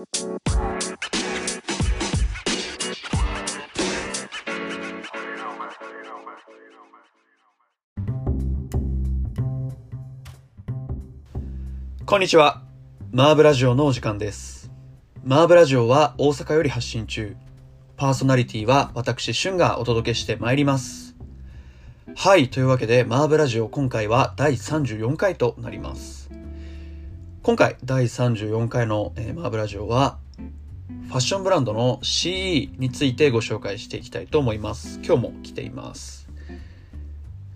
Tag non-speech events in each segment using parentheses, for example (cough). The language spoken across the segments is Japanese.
こんにちは。マーブラジオのお時間です。マーブラジオは大阪より発信中。パーソナリティは私、シュンがお届けしてまいります。はい、というわけで、マーブラジオ今回は第34回となります。今回、第34回の、えーマーブラジオは、ファッションブランドの CE についてご紹介していきたいと思います。今日も来ています。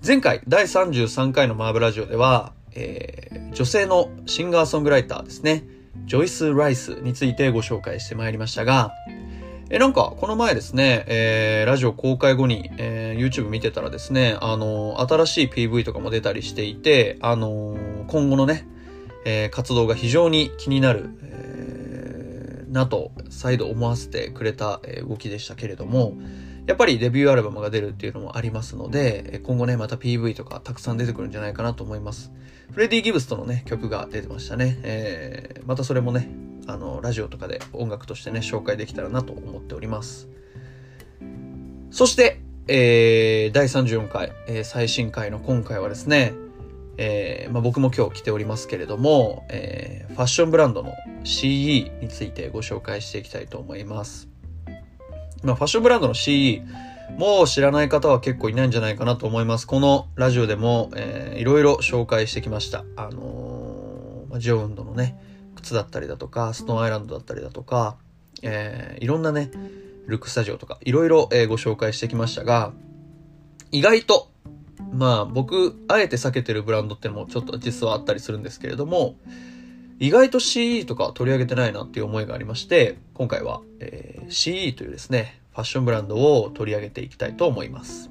前回、第33回のマーブラジオでは、えー女性のシンガーソングライターですね、ジョイス・ライスについてご紹介してまいりましたが、え、なんか、この前ですね、えーラジオ公開後に、えー YouTube 見てたらですね、あの新しい PV とかも出たりしていて、あの今後のね、えー活動が非常に気になる、えーなと、再度思わせてくれた、え動きでしたけれども、やっぱりデビューアルバムが出るっていうのもありますので、今後ね、また PV とかたくさん出てくるんじゃないかなと思います。フレディ・ギブスとのね、曲が出てましたね。えーまたそれもね、あの、ラジオとかで音楽としてね、紹介できたらなと思っております。そして、えー第34回、えー最新回の今回はですね、えーまあ、僕も今日来ておりますけれども、えーファッションブランドの CE についてご紹介していきたいと思います。まあ、ファッションブランドの CE、もう知らない方は結構いないんじゃないかなと思います。このラジオでも、えーいろいろ紹介してきました。あのージオウンドのね、靴だったりだとか、ストーンアイランドだったりだとか、えーいろんなね、ルックスタジオとか、いろいろ、えーご紹介してきましたが、意外と、まあ僕、あえて避けてるブランドってのもちょっと実はあったりするんですけれども、意外と CE とか取り上げてないなっていう思いがありまして、今回は、えー CE というですね、ファッションブランドを取り上げていきたいと思います。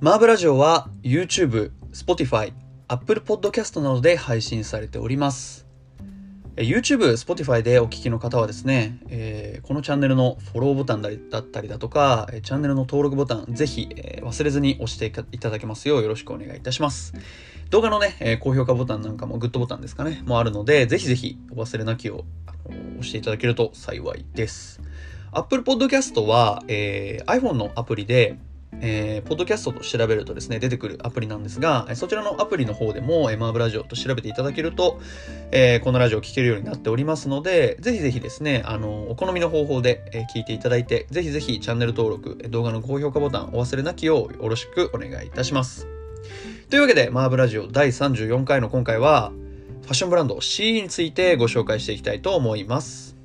マーブラジオは YouTube、Spotify、Apple Podcast などで配信されております。え YouTube、Spotify でお聞きの方はですね、えーこのチャンネルのフォローボタンだったりだとか、チャンネルの登録ボタン、ぜひ、えー忘れずに押していただけますようよろしくお願いいたします。動画のね、えー高評価ボタンなんかもグッドボタンですかね、もあるので、ぜひぜひお忘れなきを押していただけると幸いです。Apple Podcast は、えー iPhone のアプリで、えー、ポッドキャストと調べるとですね、出てくるアプリなんですが、そちらのアプリの方でも、えーマーブラジオと調べていただけると、えーこのラジオを聴けるようになっておりますので、ぜひぜひですね、あの、お好みの方法で、え聞いていただいて、ぜひぜひチャンネル登録、動画の高評価ボタンお忘れなきようよろしくお願いいたします。というわけで、マーブラジオ第34回の今回は、ファッションブランド C についてご紹介していきたいと思います。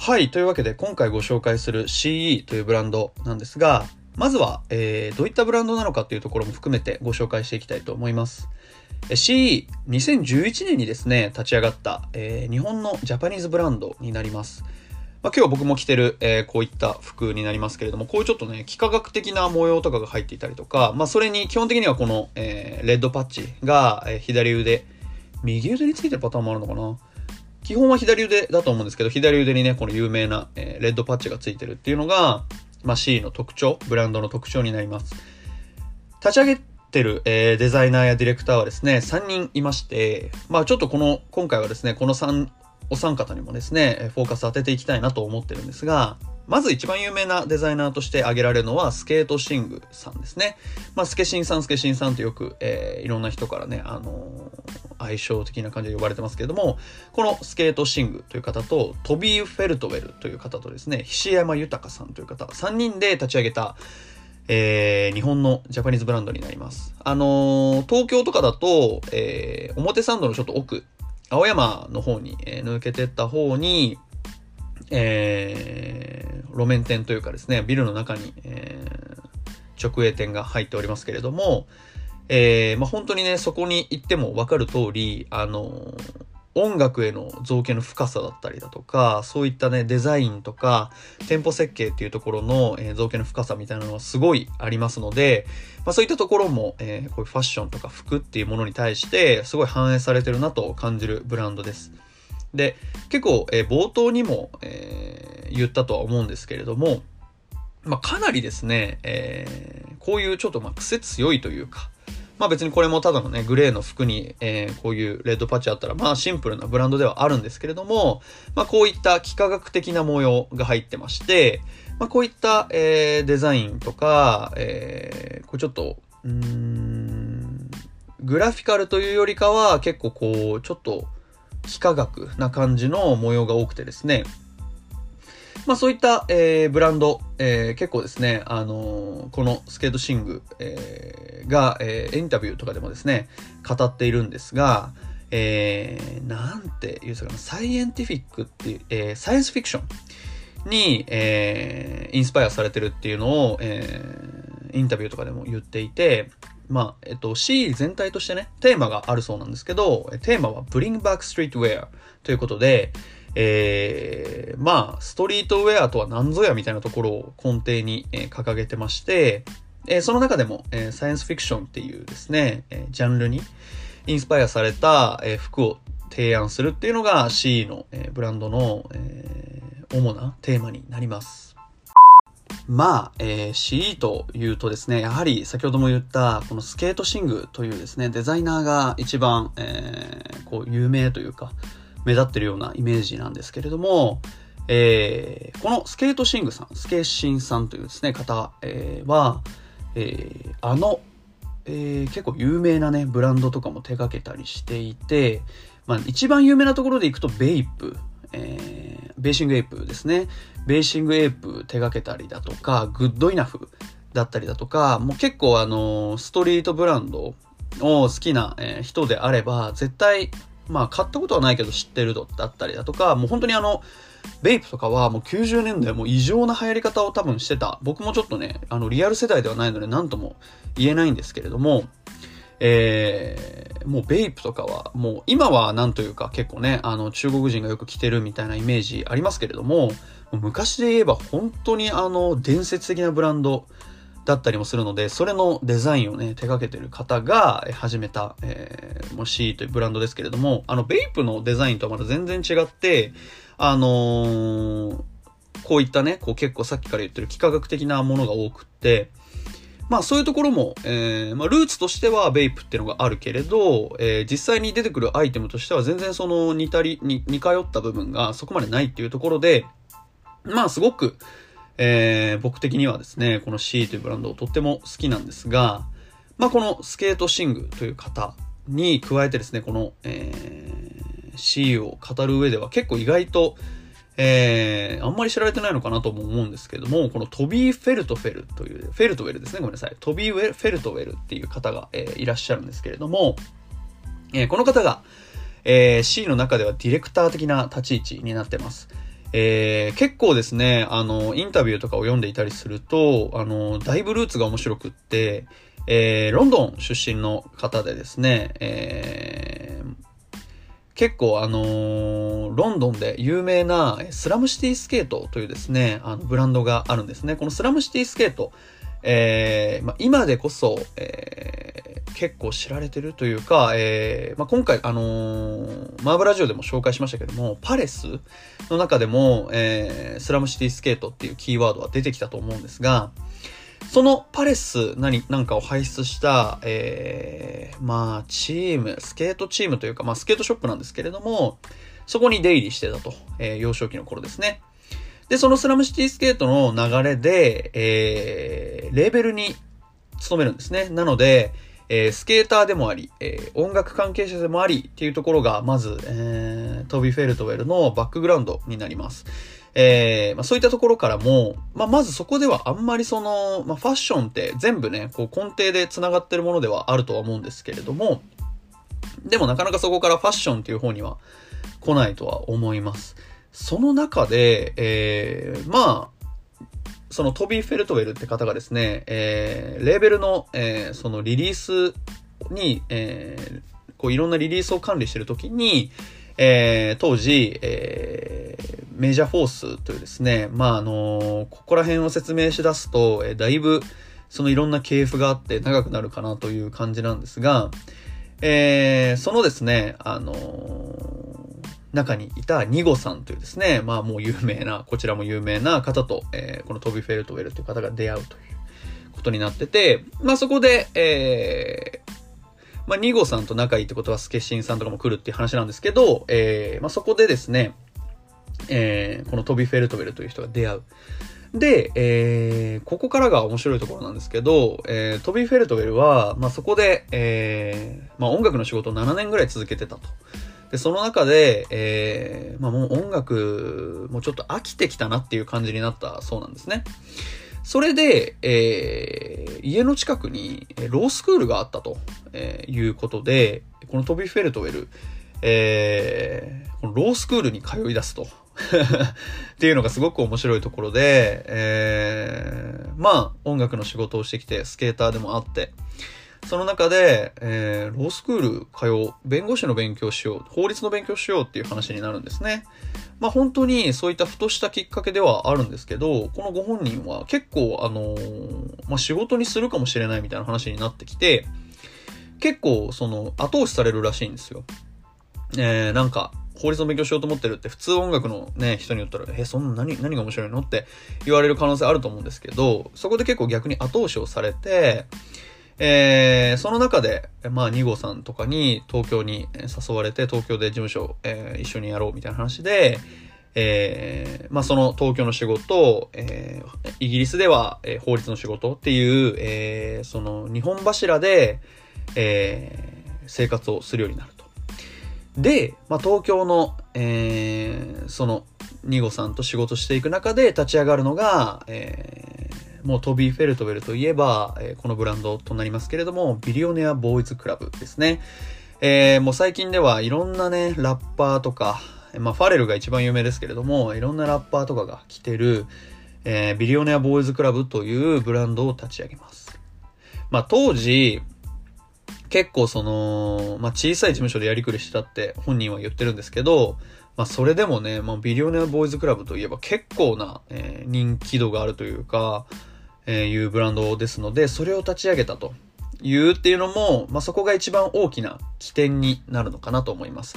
はい。というわけで、今回ご紹介する CE というブランドなんですが、まずは、えーどういったブランドなのかというところも含めてご紹介していきたいと思います。CE、2011年にですね、立ち上がった、えー日本のジャパニーズブランドになります。まあ、今日僕も着てる、えーこういった服になりますけれども、こういうちょっとね、幾何学的な模様とかが入っていたりとか、まあ、それに基本的にはこの、えーレッドパッチが、えー左腕、右腕についてるパターンもあるのかな？基本は左腕だと思うんですけど、左腕にね、この有名な、えーレッドパッチがついてるっていうのが、まあ、C の特徴、ブランドの特徴になります。立ち上げてる、えーデザイナーやディレクターはですね、3人いまして、まあちょっとこの、今回はですね、この3、お三方にもですね、フォーカス当てていきたいなと思ってるんですが、まず一番有名なデザイナーとして挙げられるのは、スケートシングさんですね。まあ、スケシンさん、スケシンさんとよく、えーいろんな人からね、あのー相性的な感じで呼ばれてますけれども、このスケートシングという方と、トビー・フェルトウェルという方とですね、菱山豊さんという方、3人で立ち上げた、えー日本のジャパニーズブランドになります。あのー東京とかだと、えー表参道のちょっと奥、青山の方に、えー抜けてった方に、えー路面店というかですね、ビルの中に、えー直営店が入っておりますけれども、えーまあ、本当にね、そこに行っても分かる通り、あの音楽への造形の深さだったりだとか、そういったね、デザインとか、店舗設計っていうところの、えー造形の深さみたいなのはすごいありますので、まあ、そういったところも、えーこういうファッションとか服っていうものに対して、すごい反映されてるなと感じるブランドです。で、結構、えー冒頭にも、えー言ったとは思うんですけれども、まあ、かなりですね、えーこういうちょっとまあ癖強いというか、まあ別にこれもただのね、グレーの服に、えー、こういうレッドパッチあったら、まあシンプルなブランドではあるんですけれども、まあこういった幾何学的な模様が入ってまして、まあこういった、えー、デザインとか、えー、こうちょっと、うん、グラフィカルというよりかは結構こう、ちょっと幾何学な感じの模様が多くてですね、まあそういった、えー、ブランド、えー、結構ですね、あのー、このスケートシング、えー、が、えー、インタビューとかでもですね、語っているんですが、えー、なんて言うんですか、サイエンティフィックっていう、えー、サイエンスフィクションに、えー、インスパイアされてるっていうのを、えー、インタビューとかでも言っていて、まあ、えっと、C 全体としてね、テーマがあるそうなんですけど、テーマは Bring Back Streetwear ということで、えー、まあ、ストリートウェアとは何ぞやみたいなところを根底に、えー、掲げてまして、えー、その中でも、えー、サイエンスフィクションっていうですね、えー、ジャンルにインスパイアされた、えー、服を提案するっていうのが C の、えー、ブランドの、えー、主なテーマになります。まあ、えー、CE というとですね、やはり先ほども言ったこのスケートシングというですね、デザイナーが一番、えー、こう有名というか、目立ってるようなイメージなんですけれども、えー、この Skate Thing さん、スケーシンさんというですね、方、えー、は、えー、あの、えー、結構有名なね、ブランドとかも手掛けたりしていて、まあ、一番有名なところでいくと、 BAPE、えー、 Bathing Ape ですね。 Bathing Ape 手掛けたりだとか、 GOODENOUGH だったりだとか、もう結構あの、ストリートブランドを好きな人であれば、絶対まあ買ったことはないけど知ってるだったりだとか、もう本当にあの、ベイプとかはもう90年代も異常な流行り方を多分してた。僕もちょっとね、あの、リアル世代ではないので何とも言えないんですけれども、えー、もうベイプとかは、もう今はなんというか結構ね、あの中国人がよく着てるみたいなイメージありますけれども、昔で言えば本当にあの伝説的なブランドだったりもするので、それのデザインをね、手掛けてる方が始めた、えー、もしというブランドですけれども、あの、ベイプのデザインとはまた全然違って、あのー、こういったね、こう結構さっきから言ってる幾何学的なものが多くって、まあそういうところも、えー、まあルーツとしてはベイプっていうのがあるけれど、えー、実際に出てくるアイテムとしては全然その似たり、似通った部分がそこまでないっていうところで、まあすごく、えー、僕的にはですね、この C というブランドをとっても好きなんですが、まあ、このスケートシングという方に加えてですね、この、えー、C を語る上では結構意外と、えー、あんまり知られてないのかなとも思うんですけども、このトビー・フェルトフェルという、フェルトウェルですね、ごめんなさい。トビー・フェルトウェルっていう方が、えー、いらっしゃるんですけれども、えー、この方が、えー、C の中ではディレクター的な立ち位置になってます。えー、結構ですね、あの、インタビューとかを読んでいたりすると、あの、だいぶルーツが面白くって、えー、ロンドン出身の方でですね、えー、結構あの、ロンドンで有名なスラムシティスケートというですね、あのブランドがあるんですね。このスラムシティスケート、えー、まあ、今でこそ、えー、結構知られてるというか、えー、まあ、今回、あのー、マーブラジオでも紹介しましたけども、パレスの中でも、えスラムシティスケートっていうキーワードは出てきたと思うんですが、そのパレス何、なんかを輩出した、えまあ、チーム、スケートチームというか、まあ、スケートショップなんですけれども、そこに出入りしてたと、え幼少期の頃ですね。で、そのスラムシティスケートの流れで、えー、レーベルに勤めるんですね。なので、えー、スケーターでもあり、えー、音楽関係者でもありっていうところが、まず、えー、トビ・フェルトウェルのバックグラウンドになります。えー、まあ、そういったところからも、まあ、まずそこではあんまりその、まあ、ファッションって全部ね、こう根底で繋がってるものではあるとは思うんですけれども、でもなかなかそこからファッションっていう方には来ないとは思います。その中で、えー、まあ、そのトビー・フェルトウェルって方がですね、えー、レーベルの、えー、そのリリースに、えー、こういろんなリリースを管理してるときに、えー、当時、えー、メジャーフォースというですね、まあ、あのー、ここら辺を説明しだすと、え、だいぶ、そのいろんな系譜があって長くなるかなという感じなんですが、え、そのですね、あの中にいたニゴさんというですね、まあもう有名な、こちらも有名な方と、え、このトビ・フェルトウェルという方が出会うということになってて、まあそこで、えー、まあ、2号さんと仲いいってことは、スケシンさんとかも来るっていう話なんですけど、えー、まあ、そこでですね、えー、このトビ・フェルトベルという人が出会う。で、えー、ここからが面白いところなんですけど、えー、トビ・フェルトウェルは、まあ、そこで、えー、まあ、音楽の仕事を7年ぐらい続けてたと。で、その中で、えー、まあ、もう音楽、もうちょっと飽きてきたなっていう感じになったそうなんですね。それで、えー、家の近くにロースクールがあったと、えー、いうことで、このトビ・フェルトウェル、えー、このロースクールに通い出すと。(laughs) っていうのがすごく面白いところで、えー、まあ、音楽の仕事をしてきて、スケーターでもあって、その中で、えー、ロースクール通う、弁護士の勉強しよう、法律の勉強しようっていう話になるんですね。まあ本当にそういったふとしたきっかけではあるんですけど、このご本人は結構あのー、まあ仕事にするかもしれないみたいな話になってきて、結構その後押しされるらしいんですよ。えー、なんか、法律の勉強しようと思ってるって普通音楽のね、人に言ったら、え、そんな何、何が面白いのって言われる可能性あると思うんですけど、そこで結構逆に後押しをされて、えー、その中で、まあ、2号さんとかに東京に誘われて、東京で事務所、えー、一緒にやろうみたいな話で、えー、まあ、その東京の仕事、えー、イギリスでは、えー、法律の仕事っていう、えー、その日本柱で、えー、生活をするようになると。で、まあ、東京の、えー、その、ニゴさんと仕事していく中で立ち上がるのが、えー、もうトビー・フェルトウェルといえば、え、このブランドとなりますけれども、ビリオネア・ボーイズ・クラブですね。えー、もう最近ではいろんなね、ラッパーとか、まあ、ファレルが一番有名ですけれども、いろんなラッパーとかが来てる、えー、ビリオネア・ボーイズ・クラブというブランドを立ち上げます。まあ、当時、結構その、まあ、小さい事務所でやりくりしてたって本人は言ってるんですけど、まあ、それでもね、まあ、ビリオネアボーイズクラブといえば結構な、えー、人気度があるというか、え、いうブランドですので、それを立ち上げたというっていうのも、まあ、そこが一番大きな起点になるのかなと思います。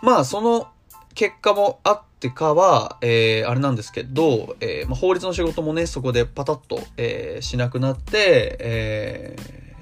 まあ、その結果もあってかは、えー、あれなんですけど、えー、まあ、法律の仕事もね、そこでパタッと、えー、しなくなって、え、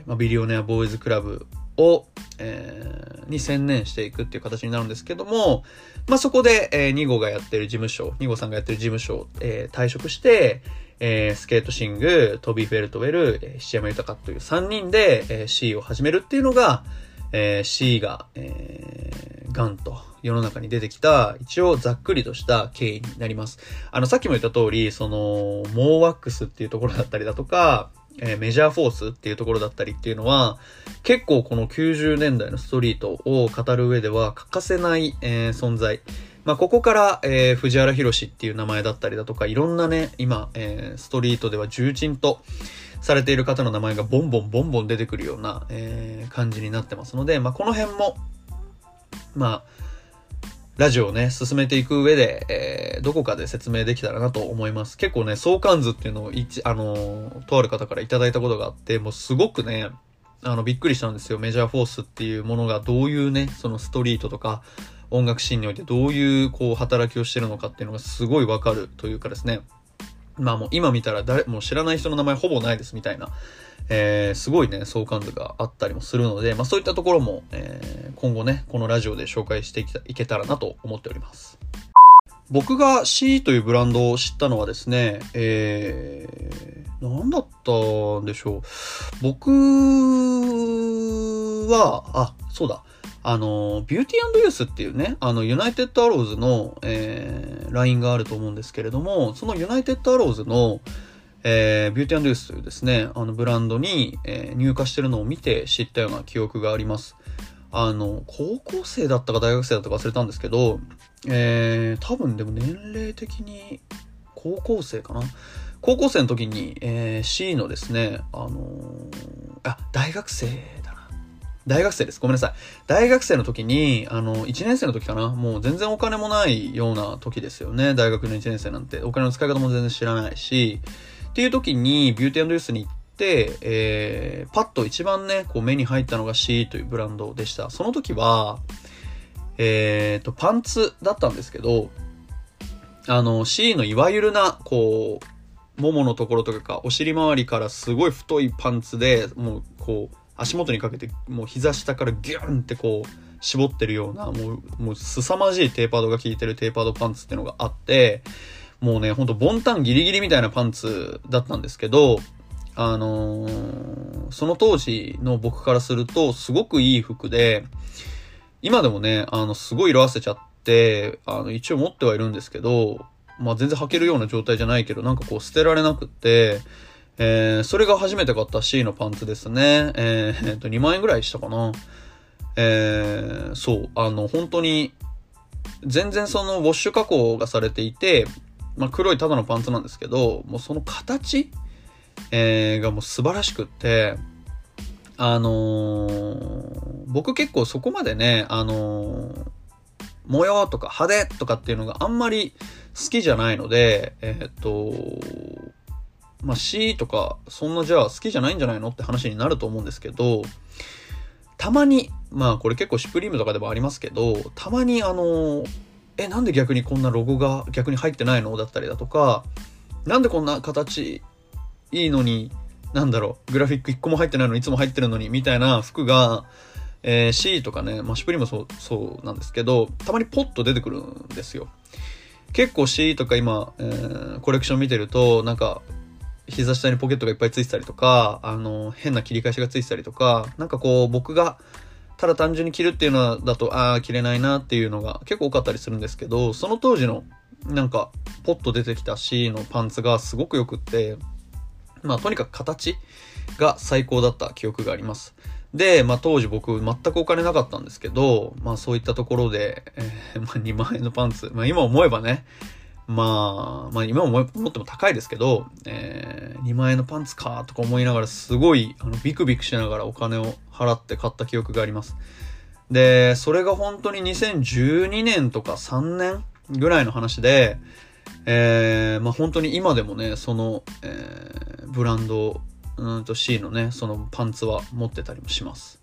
まあ、 Billionaire Boys Club を、えー、に専念していくっていう形になるんですけども、まあ、そこで、えー、 NIGO がやってる事務所、 NIGO さんがやってる事務所を、えー、退職して、えー、スケートシング、トビー・フェルトウェル、えー、シヤマユタカという3人で、えー、C を始めるっていうのが、えー、C が、えー、ガンと世の中に出てきた、一応ざっくりとした経緯になります。あの、さっきも言った通り、その、 Mo' Wax っていうところだったりだとか、えー、メジャーフォースっていうところだったりっていうのは、結構この90年代のストリートを語る上では欠かせない、えー、存在。まあ、ここから、えー、藤原博っていう名前だったりだとか、いろんなね、今、えー、ストリートでは重鎮とされている方の名前がボンボンボンボン出てくるような、えー、感じになってますので、まあ、この辺も、まあ、ラジオをね、進めていく上で、えー、どこかで説明できたらなと思います。結構ね、相関図っていうのを一、あのー、とある方からいただいたことがあって、もうすごくね、あの、びっくりしたんですよ。メジャーフォースっていうものがどういうね、そのストリートとか、音楽シーンにおいてどういう、こう、働きをしてるのかっていうのがすごいわかるというかですね。まあもう今見たら誰、もう知らない人の名前ほぼないですみたいな、えー、すごいね、相関図があったりもするので、まあそういったところも、えー、今後ね、このラジオで紹介していけたらなと思っております。僕が C というブランドを知ったのはですね、えー、何だったんでしょう。僕は、あ、そうだ。あの、 Beauty & Youth っていうね、あの、 United Arrows の、えー、ラインがあると思うんですけれども、その United Arrows の、えー、ビューティーユースというですね、あのブランドに、えー、入荷してるのを見て知ったような記憶があります。あの、高校生だったか大学生だったか忘れたんですけど、えー、多分でも年齢的に高校生かな？高校生の時に、えー、C のですね、あのー、あ、大学生だな。大学生です。ごめんなさい。大学生の時に、あの、1年生の時かな？もう全然お金もないような時ですよね。大学の1年生なんて。お金の使い方も全然知らないし、っていう時にビューティーユースに行って、えー、パッと一番ね、こう目に入ったのが C というブランドでした。その時は、えっ、ー、と、パンツだったんですけど、あの、C のいわゆるな、こう、もものところとかお尻周りからすごい太いパンツで、もう、こう、足元にかけてもう膝下からギュンってこう絞ってるようなもうもう凄まじいテーパードが効いてるテーパードパンツっていうのがあってもうねほんとボンタンギリギリみたいなパンツだったんですけどあのー、その当時の僕からするとすごくいい服で今でもねあのすごい色あせちゃってあの一応持ってはいるんですけどまあ全然履けるような状態じゃないけどなんかこう捨てられなくってえー、それが初めて買った C のパンツですね。えー、えー、と、2万円ぐらいしたかな。えー、そう、あの、本当に、全然そのウォッシュ加工がされていて、まあ、黒いただのパンツなんですけど、もうその形、えー、がもう素晴らしくって、あのー、僕結構そこまでね、あのー、模様とか派手とかっていうのがあんまり好きじゃないので、えっと、まあ C とか、そんなじゃあ好きじゃないんじゃないのって話になると思うんですけど、たまに、まあこれ結構シュプリームとかでもありますけど、たまにあの、え、なんで逆にこんなロゴが逆に入ってないのだったりだとか、なんでこんな形いいのに、なんだろう、グラフィック1個も入ってないのにいつも入ってるのに、みたいな服が、えー、C とかね、まあ、シュプリームもそう、そうなんですけど、たまにポッと出てくるんですよ。結構 C とか今、えー、コレクション見てると、なんか、膝下にポケットがいっぱいついてたりとか、あの、変な切り返しがついてたりとか、なんかこう、僕が、ただ単純に着るっていうのだと、ああ、着れないなっていうのが結構多かったりするんですけど、その当時の、なんか、ポッと出てきた C のパンツがすごく良くって、まあ、とにかく形が最高だった記憶があります。で、まあ当時僕全くお金なかったんですけど、まあそういったところで、えー、(laughs) まあ2万円のパンツ、まあ今思えばね、まあ、まあ今ももっても高いですけど、えー、2万円のパンツかとか思いながらすごいあのビクビクしながらお金を払って買った記憶があります。で、それが本当に2012年とか3年ぐらいの話で、えー、まあ本当に今でもね、その、えー、ブランド、うんと C のね、そのパンツは持ってたりもします。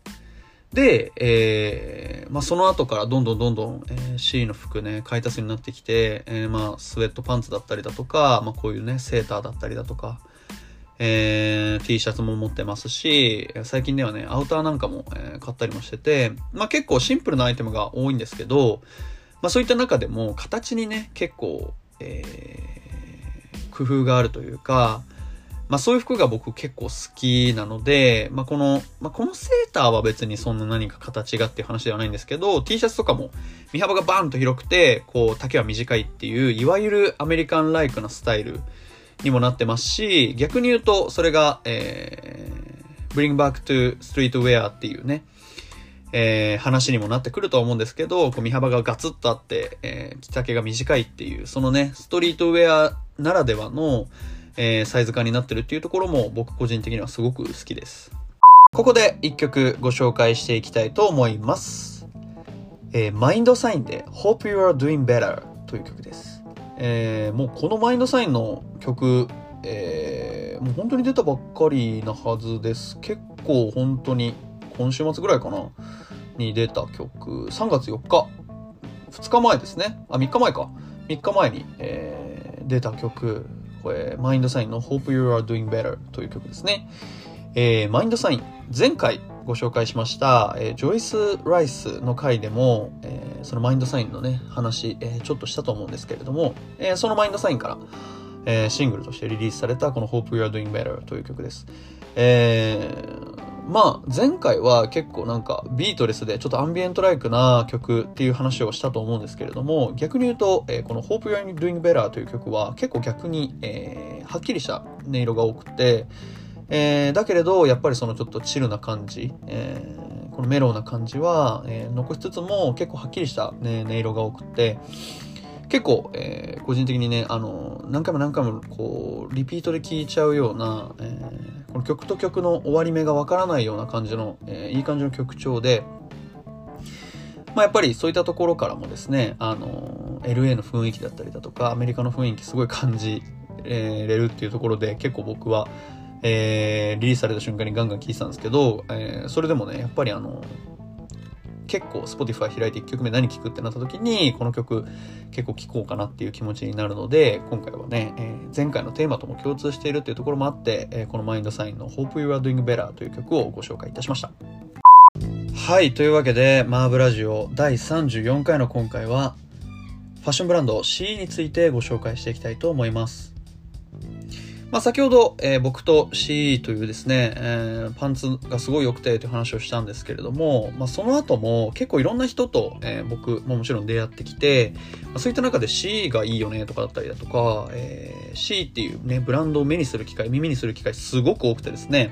で、えー、まあ、その後からどんどんどんどん、えー、C の服ね、買い足すようになってきて、えー、まあ、スウェットパンツだったりだとか、まあ、こういうね、セーターだったりだとか、えー、T シャツも持ってますし、最近ではね、アウターなんかも、えー、買ったりもしてて、まあ、結構シンプルなアイテムが多いんですけど、まあ、そういった中でも、形にね、結構、えー、工夫があるというか、まあそういう服が僕結構好きなので、まあこの、まあこのセーターは別にそんな何か形がっていう話ではないんですけど、T シャツとかも身幅がバーンと広くて、こう丈は短いっていう、いわゆるアメリカンライクなスタイルにもなってますし、逆に言うとそれが、えー、Bring Back to Street Wear っていうね、えー、話にもなってくるとは思うんですけど、こう身幅がガツッとあって、えー、着丈が短いっていう、そのね、ストリートウェアならではの、えー、サイズ感になってるっていうところも僕個人的にはすごく好きです。ここで一曲ご紹介していきたいと思います。えー、マインドサインで Hope You Are Doing Better という曲です。えー、もうこのマインドサインの曲、えー、もう本当に出たばっかりなはずです。結構本当に今週末ぐらいかな？に出た曲。3月4日。2日前ですね。あ、3日前か。3日前に、えー、出た曲。えー、マインドサインの Hope You Are Doing Better という曲ですね。えー、マインドサイン、前回ご紹介しました、えー、ジョイス・ライスの回でも、えー、そのマインドサインのね、話、えー、ちょっとしたと思うんですけれども、えー、そのマインドサインから、シングルとしてリリースされたこの Hope You Are Doing Better という曲です。えー、まあ、前回は結構なんかビートレスでちょっとアンビエントライクな曲っていう話をしたと思うんですけれども、逆に言うと、えー、この Hope You're Doing Better という曲は結構逆に、えー、はっきりした音色が多くて、えー、だけれど、やっぱりそのちょっとチルな感じ、えー、このメロウな感じは、えー、残しつつも結構はっきりした、ね、音色が多くて、結構、えー、個人的にね、あの、何回も何回もこう、リピートで聴いちゃうような、えー、この曲と曲の終わり目がわからないような感じの、えー、いい感じの曲調で、まあ、やっぱりそういったところからもですね、あの、LA の雰囲気だったりだとか、アメリカの雰囲気すごい感じれるっていうところで、結構僕は、えー、リリースされた瞬間にガンガン聴いてたんですけど、えー、それでもね、やっぱりあの、結構 Spotify 開いて1曲目何聴くってなった時に、この曲結構聴こうかなっていう気持ちになるので、今回はね、えー、前回のテーマとも共通しているっていうところもあって、えー、このマインドサインの Hope You Are Doing Better という曲をご紹介いたしました。はい、というわけで、マーブラジオ第34回の今回は、ファッションブランド C についてご紹介していきたいと思います。まあ、先ほど、えー、僕と C というですね、えー、パンツがすごい良くてという話をしたんですけれども、まあ、その後も結構いろんな人と、えー、僕ももちろん出会ってきて、まあ、そういった中で C がいいよねとかだったりだとか、え C っていうね、ブランドを目にする機会、耳にする機会すごく多くてですね、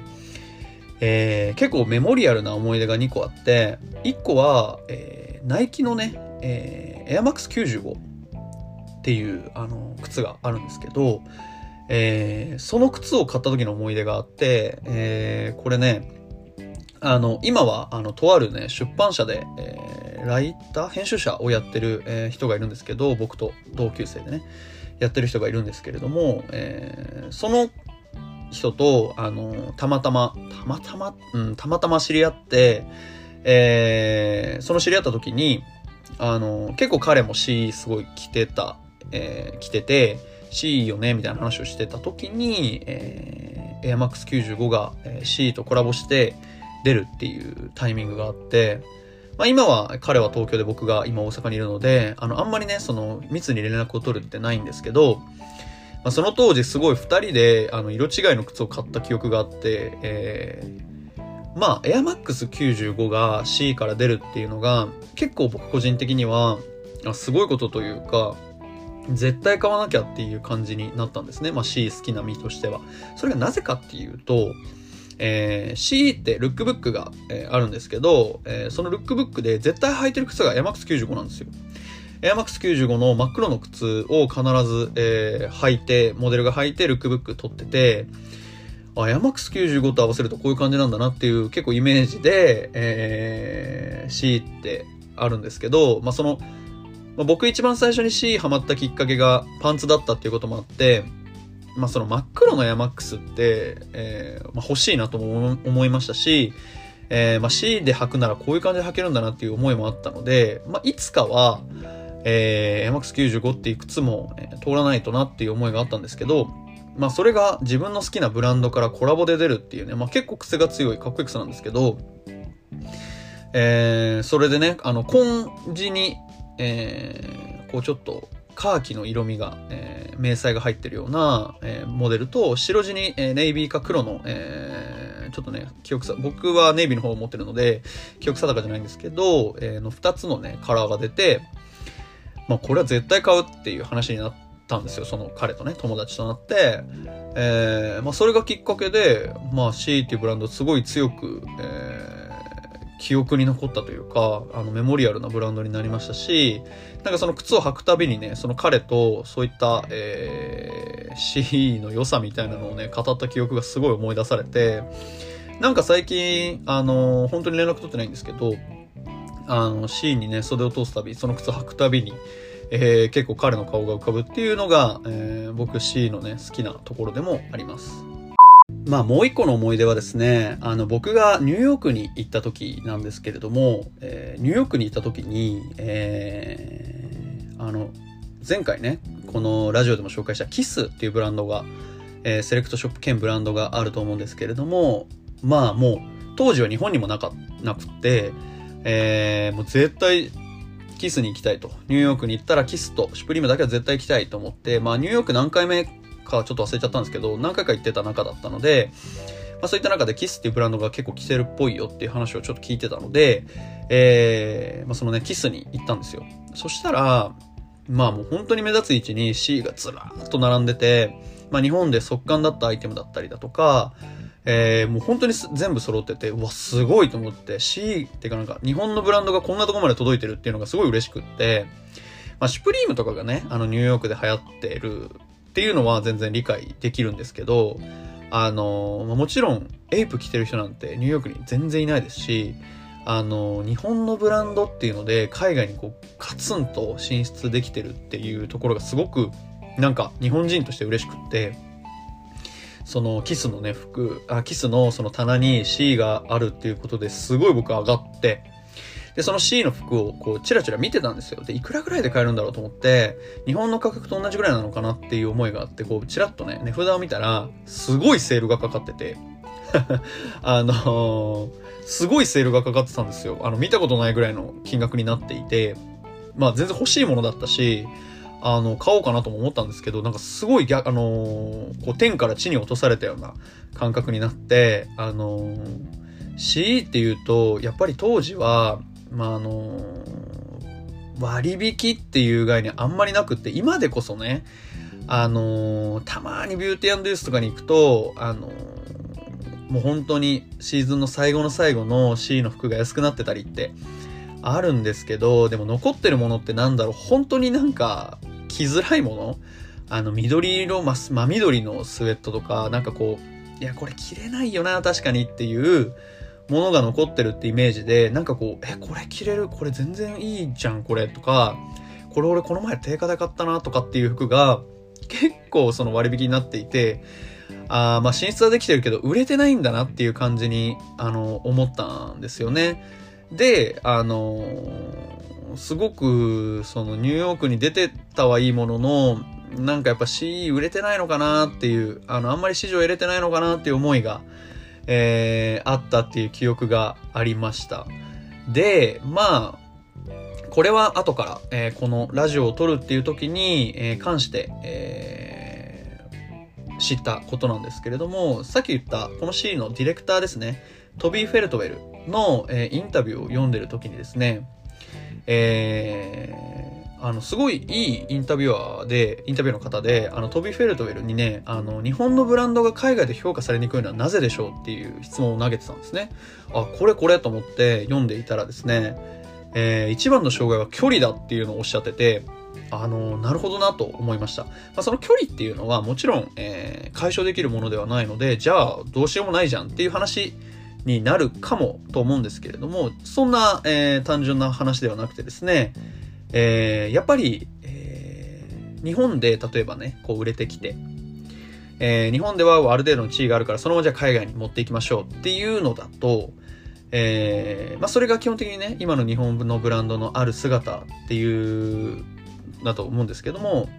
え結構メモリアルな思い出が2個あって、1個は、えナイキのね、えー、AirMax95 っていうあの靴があるんですけど、えー、その靴を買った時の思い出があって、えー、これね、あの、今は、あの、とあるね、出版社で、えー、ライター編集者をやってる、えー、人がいるんですけど、僕と同級生でね、やってる人がいるんですけれども、えー、その人と、あの、たまたま、たまたま、うん、たまたま知り合って、えー、その知り合った時に、あの、結構彼も C すごい着てた、えー、着てて、C よねみたいな話をしてた時に、えー、AirMax95 が C とコラボして出るっていうタイミングがあって、まあ今は彼は東京で僕が今大阪にいるので、あの、あんまりね、その密に連絡を取るってないんですけど、まあ、その当時すごい二人であの色違いの靴を買った記憶があって、えー、まあ AirMax95 が C から出るっていうのが結構僕個人的にはすごいことというか、絶対買わなきゃっていう感じになったんですね。まあ C 好きな身としては。それがなぜかっていうと、えー、C ってルックブックが、えー、あるんですけど、えー、そのルックブックで絶対履いてる靴が AirMax95 なんですよ。AirMax95 の真っ黒の靴を必ず、えー、履いて、モデルが履いてルックブック取ってて、あ、AirMax95 と合わせるとこういう感じなんだなっていう結構イメージで、えー、C ってあるんですけど、まあ、その、まあ、僕一番最初に C ハマったきっかけがパンツだったっていうこともあって、まあ、その真っ黒のエアマックスって、えー、まあ、欲しいなとも思いましたし、えー、まあ、C で履くならこういう感じで履けるんだなっていう思いもあったので、まあ、いつかは、えー、エアマックス95っていくつも、通らないとなっていう思いがあったんですけど、まあ、それが自分の好きなブランドからコラボで出るっていうね、まあ、結構癖が強いかっこいい靴なんですけど、えー、それでね、あの、紺地にえー、こうちょっとカーキの色味が、えー、迷彩が入ってるような、えー、モデルと、白地に、えー、ネイビーか黒の、えー、ちょっとね、記憶さ、僕はネイビーの方を持ってるので、記憶定かじゃないんですけど、えー、の二つのね、カラーが出て、まあこれは絶対買うっていう話になったんですよ。その彼とね、友達となって、えー、まあそれがきっかけで、まあ C っていうブランドすごい強く、えー記憶に残ったというか、あのメモリアルなブランドになりましたし、なんかその靴を履くたびにね、その彼とそういった、えー、C の良さみたいなのをね、語った記憶がすごい思い出されて、なんか最近、あの、本当に連絡取ってないんですけど、あの、C にね、袖を通すたび、その靴を履くたびに、えー、結構彼の顔が浮かぶっていうのが、えー、僕 C のね、好きなところでもあります。まあもう一個の思い出はですね、あの僕がニューヨークに行った時なんですけれども、えー、ニューヨークに行った時に、えー、あの、前回ね、このラジオでも紹介したキスっていうブランドが、えー、セレクトショップ兼ブランドがあると思うんですけれども、まあもう当時は日本にもなかなくて、えー、もう絶対キスに行きたいと。ニューヨークに行ったらキスとシュプリームだけは絶対行きたいと思って、まあニューヨーク何回目かちょっと忘れちゃったんですけど、何回か行ってた中だったので、まあ、そういった中でキスっていうブランドが結構来てるっぽいよっていう話をちょっと聞いてたので、えー、まあ、そのね、キスに行ったんですよ。そしたら、まあもう本当に目立つ位置に C がずらーっと並んでて、まあ日本で速乾だったアイテムだったりだとか、えー、もう本当に全部揃ってて、うわ、すごいと思って、C っていうかなんか日本のブランドがこんなとこまで届いてるっていうのがすごい嬉しくって、まあ、シュプリームとかがね、あの、ニューヨークで流行ってるっていうのは全然理解できるんですけど、あの、もちろん、エイプ着てる人なんてニューヨークに全然いないですし、あの、日本のブランドっていうので、海外にこう、カツンと進出できてるっていうところがすごく、なんか、日本人として嬉しくって、その、キスのね、服、あ、キスのその棚に C があるっていうことですごい僕上がって、で、その C の服をこう、チラチラ見てたんですよ。で、いくらぐらいで買えるんだろうと思って、日本の価格と同じぐらいなのかなっていう思いがあって、こう、チラッとね、値札を見たら、すごいセールがかかってて、(laughs) あのー、すごいセールがかかってたんですよ。あの、見たことないぐらいの金額になっていて、まあ全然欲しいものだったし、あの、買おうかなとも思ったんですけど、なんかすごい逆、あのー、こう天から地に落とされたような感覚になって、あのー、C っていうと、やっぱり当時は、まあ、あの、割引っていう概念あんまりなくって、今でこそね、あのたまにビューティーデュースとかに行くと、あのもう本当にシーズンの最後の最後の C の服が安くなってたりってあるんですけど、でも残ってるものってなんだろう、本当になんか着づらいものあの緑色、ま、真緑のスウェットとか、なんかこう、いや、これ着れないよな、確かにっていうものが残ってるってイメージで、なんかこう、え、これ着れる？これ全然いいじゃん、これとか、これ俺この前定価で買ったなとかっていう服が結構その割引になっていて、あまあ進出はできてるけど売れてないんだなっていう感じに、あの、思ったんですよね。で、あのすごく、そのニューヨークに出てたはいいものの、なんかやっぱ CE 売れてないのかなっていう、あの、あんまり市場入れてないのかなっていう思いが、えー、あったっていう記憶がありました。で、まあ、これは後から、えー、このラジオを撮るっていう時に、えー、関して、えー、知ったことなんですけれども、さっき言ったこの C のディレクターですね、トビー・フェルトウェルの、えー、インタビューを読んでる時にですね、えー、あの、すごいいいインタビュアーで、インタビューの方で、あの、トビ・フェルトウェルにね、あの、日本のブランドが海外で評価されにくいのはなぜでしょうっていう質問を投げてたんですね。あ、これこれと思って読んでいたらですね、えー、一番の障害は距離だっていうのをおっしゃってて、あの、なるほどなと思いました。まあ、その距離っていうのはもちろん、えー、解消できるものではないので、じゃあどうしようもないじゃんっていう話になるかもと思うんですけれども、そんな、えー、単純な話ではなくてですね、えー、やっぱり、えー、日本で例えばね、こう売れてきて、えー、日本ではある程度の地位があるからそのままじゃ海外に持っていきましょうっていうのだと、えー、まあそれが基本的にね、今の日本のブランドのある姿っていう、だと思うんですけども、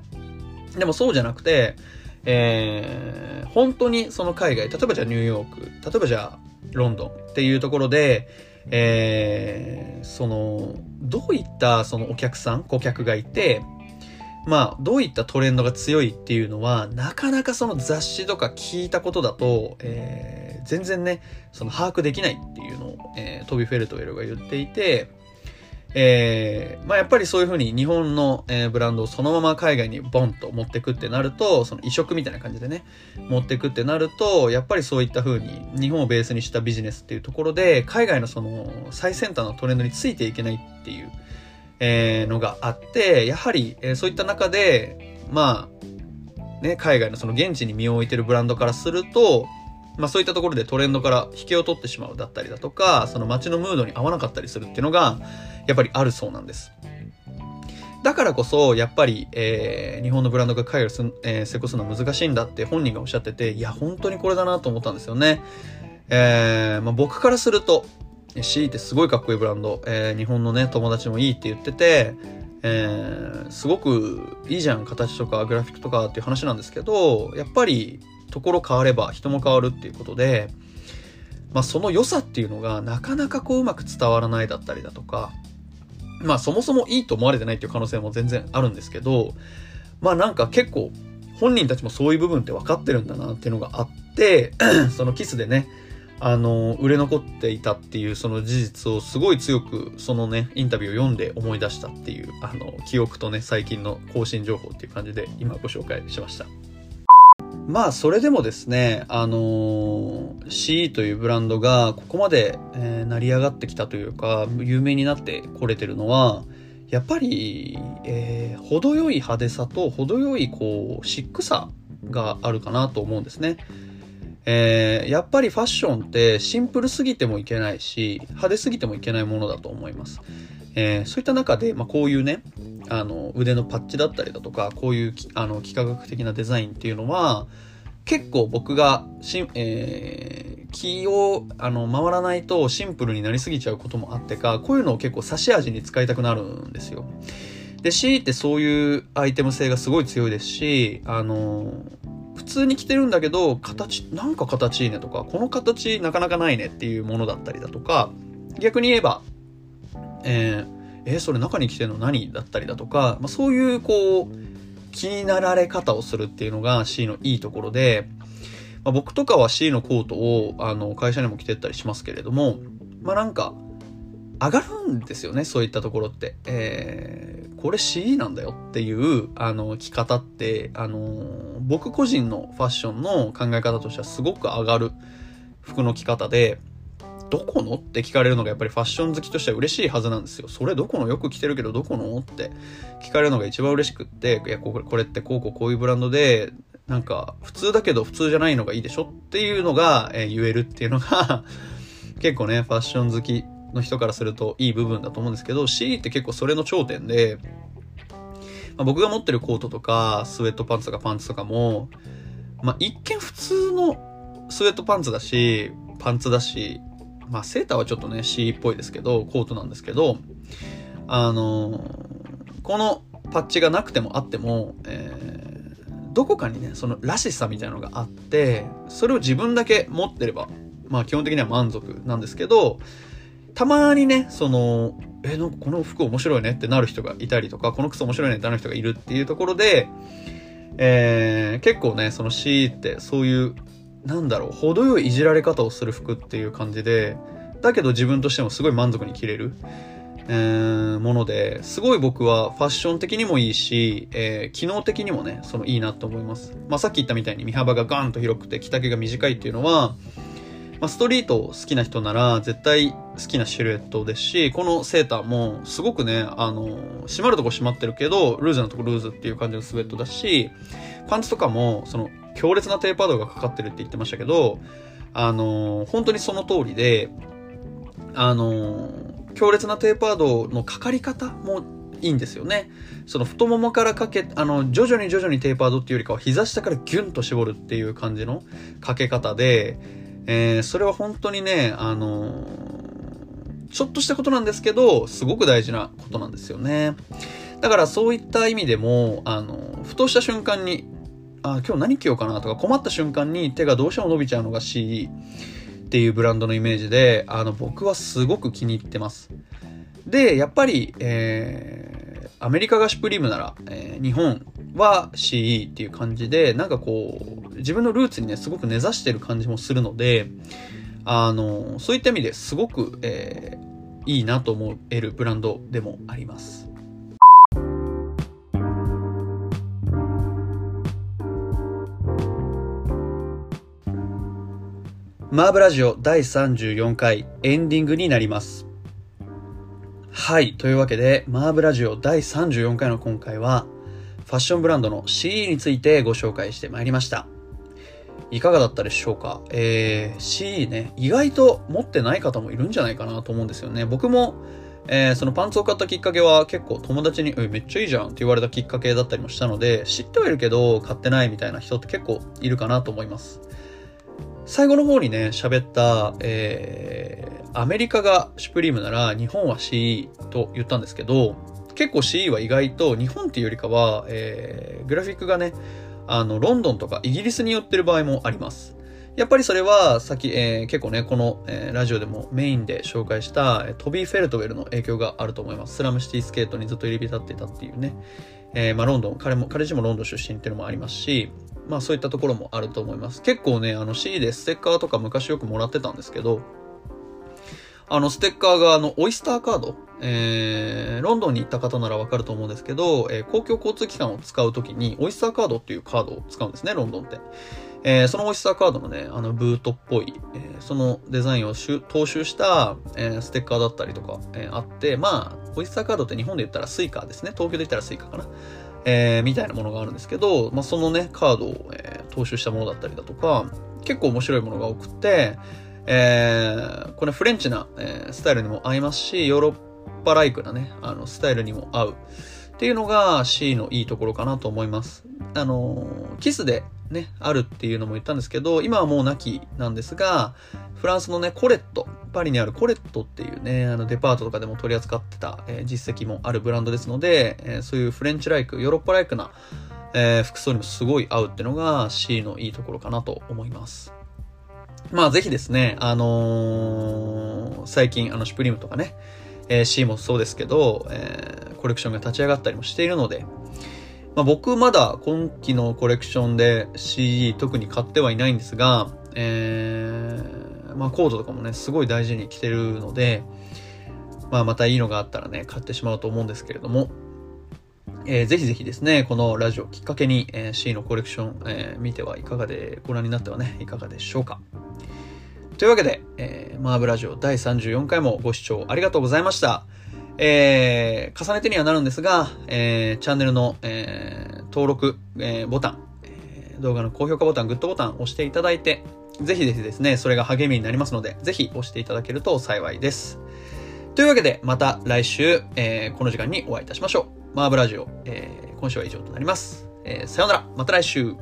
でもそうじゃなくて、えー、本当にその海外、例えばじゃあニューヨーク、例えばじゃあロンドンっていうところで、えー、その、どういったそのお客さん、顧客がいて、まあ、どういったトレンドが強いっていうのは、なかなかその雑誌とか聞いたことだと、えー、全然ね、その把握できないっていうのを、えー、トビ・フェルトウェルが言っていて、えー、まあやっぱりそういうふうに日本の、えー、ブランドをそのまま海外にボンと持ってくってなると、その移植みたいな感じでね、持ってくってなると、やっぱりそういったふうに日本をベースにしたビジネスっていうところで、海外のその最先端のトレンドについていけないっていう、えー、のがあって、やはり、えー、そういった中で、まあ、ね、海外のその現地に身を置いてるブランドからすると、まあそういったところでトレンドから引けを取ってしまうだったりだとか、その街のムードに合わなかったりするっていうのが、やっぱりあるそうなんです。だからこそ、やっぱり、えー、日本のブランドが海外をえー、成功するのは難しいんだって本人がおっしゃってて、いや、本当にこれだなと思ったんですよね。えー、まあ、僕からすると、C ってすごいかっこいいブランド、えー、日本のね、友達もいいって言ってて、えー、すごくいいじゃん、形とかグラフィックとかっていう話なんですけど、やっぱり、ところ変われば人も変わるっていうことで、まあ、その良さっていうのがなかなかこううまく伝わらないだったりだとか、まあそもそもいいと思われてないっていう可能性も全然あるんですけど、まあなんか結構本人たちもそういう部分って分かってるんだなっていうのがあって、(clears throat) そのキスでね、あの、売れ残っていたっていうその事実をすごい強くそのね、インタビューを読んで思い出したっていう、あの、記憶とね、最近の更新情報っていう感じで今ご紹介しました。まあ、それでもですね、あのー、C というブランドがここまで、えー、成り上がってきたというか、有名になってこれてるのは、やっぱり、えー、程よい派手さと程よい、こう、シックさがあるかなと思うんですね。えー、やっぱりファッションってシンプルすぎてもいけないし、派手すぎてもいけないものだと思います。えー、そういった中で、まあ、こういうね、あの、腕のパッチだったりだとか、こういう、あの、幾何学的なデザインっていうのは、結構僕がし、えー、気をあの回らないとシンプルになりすぎちゃうこともあってかこういうのを結構差し味に使いたくなるんですよ。で C ってそういうアイテム性がすごい強いですしあの普通に着てるんだけど形なんか形いいねとかこの形なかなかないねっていうものだったりだとか逆に言えばえー、えー、それ中に着てるの？何だったりだとか、まあ、そういうこう気になられ方をするっていうのが C のいいところで、まあ、僕とかは C のコートをあの会社にも着てったりしますけれども、まあなんか、上がるんですよね、そういったところって。えー、これ C なんだよっていう、あの、着方って、あの僕個人のファッションの考え方としてはすごく上がる服の着方で、どこの？って聞かれるのがやっぱりファッション好きとしては嬉しいはずなんですよ。それどこの？よく着てるけどどこの？って。聞かれるのが一番嬉しくって、いや、これこれってこうこうこういうブランドで、なんか普通だけど普通じゃないのがいいでしょっていうのが、えー、言えるっていうのが (laughs) 結構ね、ファッション好きの人からするといい部分だと思うんですけど、C って結構それの頂点で、まあ、僕が持ってるコートとか、スウェットパンツとかパンツとかも、まあ、一見普通のスウェットパンツだし、パンツだし、まあ、セーターはちょっとね、C っぽいですけど、コートなんですけど、あのー、このパッチがなくてもあっても、えー、どこかにね、そのらしさみたいなのがあって、それを自分だけ持ってれば、まあ基本的には満足なんですけど、たまにね、その、え、なんかこの服面白いねってなる人がいたりとか、この靴面白いねってなる人がいるっていうところで、えー、結構ね、その C ってそういうなんだろう、程よいいじられ方をする服っていう感じで、だけど自分としてもすごい満足に着れる、えー、もので、すごい僕はファッション的にもいいし、えー、機能的にもね、そのいいなと思います。まあ、さっき言ったみたいに身幅がガンと広くて着丈が短いっていうのは、まあ、ストリート好きな人なら絶対好きなシルエットですし、このセーターもすごくね、あの、閉まるとこ閉まってるけど、ルーズなとこルーズっていう感じのスウェットだし、パンツとかも、その、強烈なテーパードがかかってるって言ってましたけど、あの本当にその通りで、あの強烈なテーパードのかかり方もいいんですよね。その太ももからかけ、あの、徐々に徐々にテーパードっていうよりかは膝下からギュンと絞るっていう感じのかけ方で、えー、それは本当にね、あのちょっとしたことなんですけど、すごく大事なことなんですよね。だからそういった意味でも、あの、ふとした瞬間に、あ、今日何着ようかなとか困った瞬間に手がどうしても伸びちゃうのが CE っていうブランドのイメージで、あの、僕はすごく気に入ってます。で、やっぱり、えー、アメリカがシュプリームなら、えー、日本は CE っていう感じで、なんかこう、自分のルーツにね、すごく根ざしてる感じもするので、あの、そういった意味ですごく、えー、いいなと思えるブランドでもあります。マーブラジオ第34回エンディングになります。はい。というわけで、マーブラジオ第34回の今回は、ファッションブランドの CE についてご紹介してまいりました。いかがだったでしょうか？えー、CE ね、意外と持ってない方もいるんじゃないかなと思うんですよね。僕も、えー、そのパンツを買ったきっかけは結構友達に、え、めっちゃいいじゃんって言われたきっかけだったりもしたので、知ってはいるけど買ってないみたいな人って結構いるかなと思います。最後の方にね、喋った、えー、アメリカがシュプリームなら日本は CE と言ったんですけど、結構 CE は意外と日本っていうよりかは、えー、グラフィックがね、あの、ロンドンとかイギリスに寄ってる場合もあります。やっぱりそれは、さっき、えー、結構ね、この、えー、ラジオでもメインで紹介した、トビー・フェルトウェルの影響があると思います。スラムシティスケートにずっと入り浸ってたっていうね。えー、まあロンドン、彼も、彼自身もロンドン出身っていうのもありますし、まあそういったところもあると思います。結構ね、あの C でステッカーとか昔よくもらってたんですけど、あのステッカーがあのオイスターカード、えー、ロンドンに行った方ならわかると思うんですけど、えー、公共交通機関を使うときにオイスターカードっていうカードを使うんですね、ロンドンって。えー、そのオイスターカードのね、あのブートっぽい、えー、そのデザインを踏襲した、えー、ステッカーだったりとか、えあって、まあ、オイスターカードって日本で言ったらスイカですね。東京で言ったらスイカかな。えー、みたいなものがあるんですけど、まあ、そのね、カードを、えー、踏襲したものだったりだとか、結構面白いものが多くて、えー、これフレンチな、えー、スタイルにも合いますし、ヨーロッパライクなね、あの、スタイルにも合う。っていうのが C のいいところかなと思います。あの、キスでね、あるっていうのも言ったんですけど、今はもうなきなんですが、フランスのね、コレット、パリにあるコレットっていうね、あのデパートとかでも取り扱ってた、えー、実績もあるブランドですので、えー、そういうフレンチライク、ヨーロッパライクな、えー、服装にもすごい合うっていうのが C のいいところかなと思います。まあぜひですね、あのー、最近あのシュプリームとかね、えー、C もそうですけど、えー、コレクションが立ち上がったりもしているので、まあ、僕まだ今期のコレクションで CD 特に買ってはいないんですが、えー、まあコードとかもね、すごい大事に着てるので、まあまたいいのがあったらね、買ってしまうと思うんですけれども、えー、ぜひぜひですね、このラジオきっかけに、えー、C のコレクション、えー、見てはいかがで、ご覧になってはね、いかがでしょうか。というわけで、えー、マーブラジオ第34回もご視聴ありがとうございました。えー、重ねてにはなるんですが、えー、チャンネルの、えー、登録、えー、ボタン、え、動画の高評価ボタン、グッドボタンを押していただいて、ぜひぜひですね、それが励みになりますので、ぜひ押していただけると幸いです。というわけで、また来週、えー、この時間にお会いいたしましょう。マーブラジオ、えー、今週は以上となります。えー、さようなら、また来週。